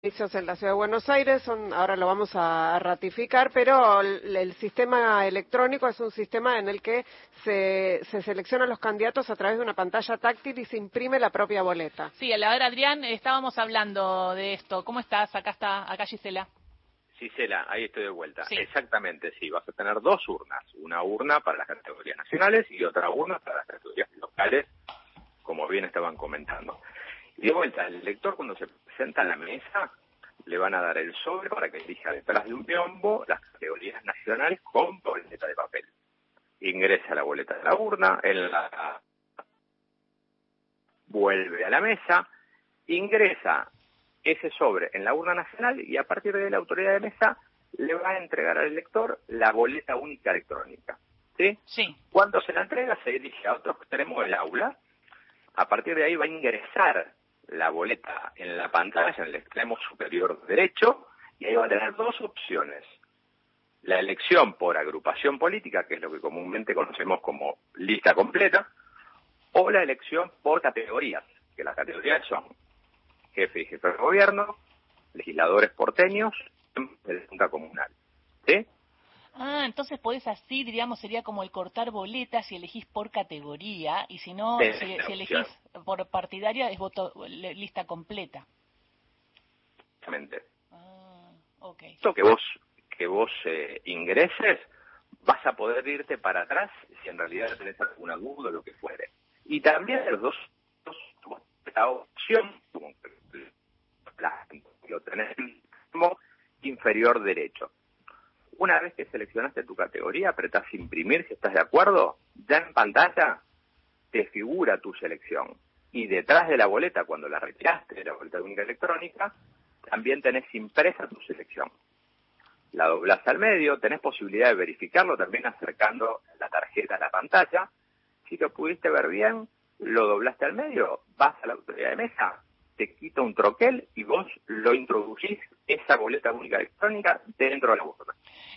en la Ciudad de Buenos Aires, son, ahora lo vamos a ratificar, pero el, el, sistema electrónico es un sistema en el que se, se, seleccionan los candidatos a través de una pantalla táctil y se imprime la propia boleta. Sí, a la hora, Adrián, estábamos hablando de esto. ¿Cómo estás? Acá está, acá Gisela. Gisela, ahí estoy de vuelta. Sí. Exactamente, sí. Vas a tener dos urnas. Una urna para las categorías nacionales y otra urna para las categorías locales, como bien estaban comentando. Y de vuelta, el elector cuando se presenta a la mesa, le van a dar el sobre para que elija detrás de un biombo las categorías nacionales con boleta de papel. Ingresa la boleta de la urna, en la vuelve a la mesa, ingresa ese sobre en la urna nacional y a partir de la autoridad de mesa le va a entregar al elector la boleta única electrónica. ¿Sí? Sí. Cuando se la entrega se dirige a otro extremo del aula. A partir de ahí va a ingresar la boleta en la pantalla, en el extremo superior derecho, y ahí va a tener dos opciones. La elección por agrupación política, que es lo que comúnmente conocemos como lista completa, o la elección por categorías, que las categorías son jefe y jefe de gobierno, legisladores porteños, de Junta Comunal. ¿Sí? Ah, entonces podés así, diríamos, sería como el cortar boletas si elegís por categoría y si no, si, si, elegís por partidaria es voto lista completa. Exactamente. Ah, ok. Esto que vos que vos eh, ingreses, vas a poder irte para atrás si en realidad tenés alguna duda o lo que fuere. Y también los dos, dos la opción, lo tenés como inferior derecho una vez que seleccionaste tu categoría, apretás imprimir si estás de acuerdo, ya en pantalla te figura tu selección. Y detrás de la boleta, cuando la retiraste de la boleta única electrónica, también tenés impresa tu selección. La doblás al medio, tenés posibilidad de verificarlo también acercando la tarjeta a la pantalla. Si lo pudiste ver bien, lo doblaste al medio, vas a la autoridad de mesa, te quita un troquel y vos lo introducís, esa boleta única electrónica, dentro de la boleta.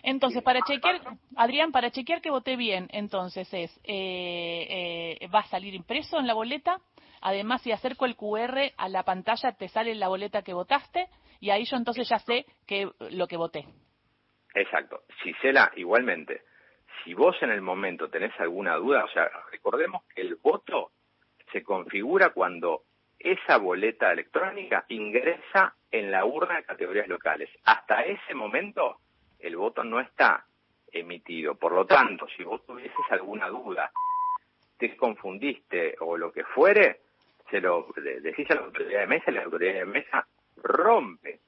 Entonces, para chequear, Adrián, para chequear que voté bien, entonces es, eh, eh, va a salir impreso en la boleta, además si acerco el QR a la pantalla te sale la boleta que votaste y ahí yo entonces ya sé que lo que voté. Exacto. Gisela, igualmente, si vos en el momento tenés alguna duda, o sea, recordemos que el voto se configura cuando esa boleta electrónica ingresa en la urna de categorías locales. Hasta ese momento el voto no está emitido. Por lo tanto, si vos tuvieses alguna duda, te confundiste o lo que fuere, se lo decís a la autoridad de mesa y la autoridad de mesa rompe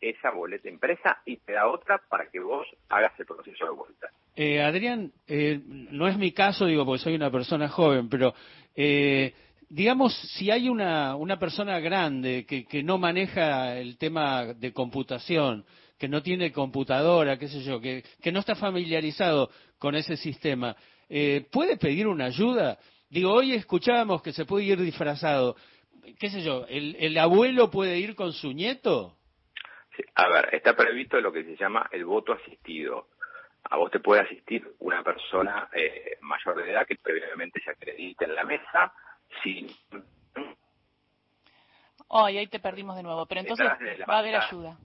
esa boleta impresa y te da otra para que vos hagas el proceso de vuelta. Eh, Adrián, eh, no es mi caso, digo, porque soy una persona joven, pero eh, digamos, si hay una, una persona grande que, que no maneja el tema de computación, que no tiene computadora, qué sé yo, que, que no está familiarizado con ese sistema, eh, ¿puede pedir una ayuda? Digo, hoy escuchábamos que se puede ir disfrazado. ¿Qué sé yo? ¿El, el abuelo puede ir con su nieto? Sí, a ver, está previsto lo que se llama el voto asistido. A vos te puede asistir una persona eh, mayor de edad que previamente se acredite en la mesa, Sí. Ay, ahí te perdimos de nuevo, pero entonces va a haber ayuda.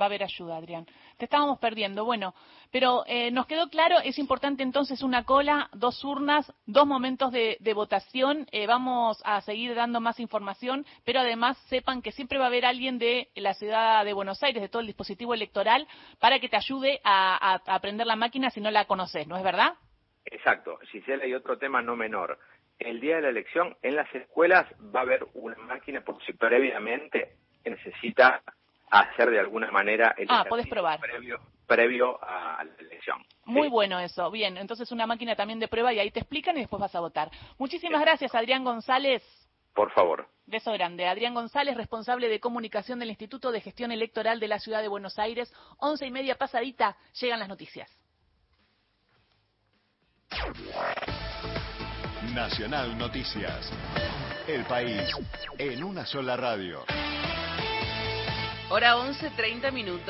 Va a haber ayuda, Adrián. Te estábamos perdiendo. Bueno, pero eh, nos quedó claro, es importante entonces una cola, dos urnas, dos momentos de, de votación. Eh, vamos a seguir dando más información, pero además sepan que siempre va a haber alguien de la ciudad de Buenos Aires, de todo el dispositivo electoral, para que te ayude a, aprender la máquina si no la conoces, ¿no es verdad? Exacto. Gisela, hay otro tema no menor el día de la elección en las escuelas va a haber una máquina por si previamente necesita hacer de alguna manera el ah, puedes probar. previo previo a la elección. Muy bueno eso. Bien, entonces una máquina también de prueba y ahí te explican y después vas a votar. Muchísimas gracias, Adrián González. Por favor. Beso grande. Adrián González, responsable de comunicación del Instituto de Gestión Electoral de la Ciudad de Buenos Aires. Once y media pasadita, llegan las noticias. Nacional Noticias. El país en una sola radio. Hora 11, 30 minutos.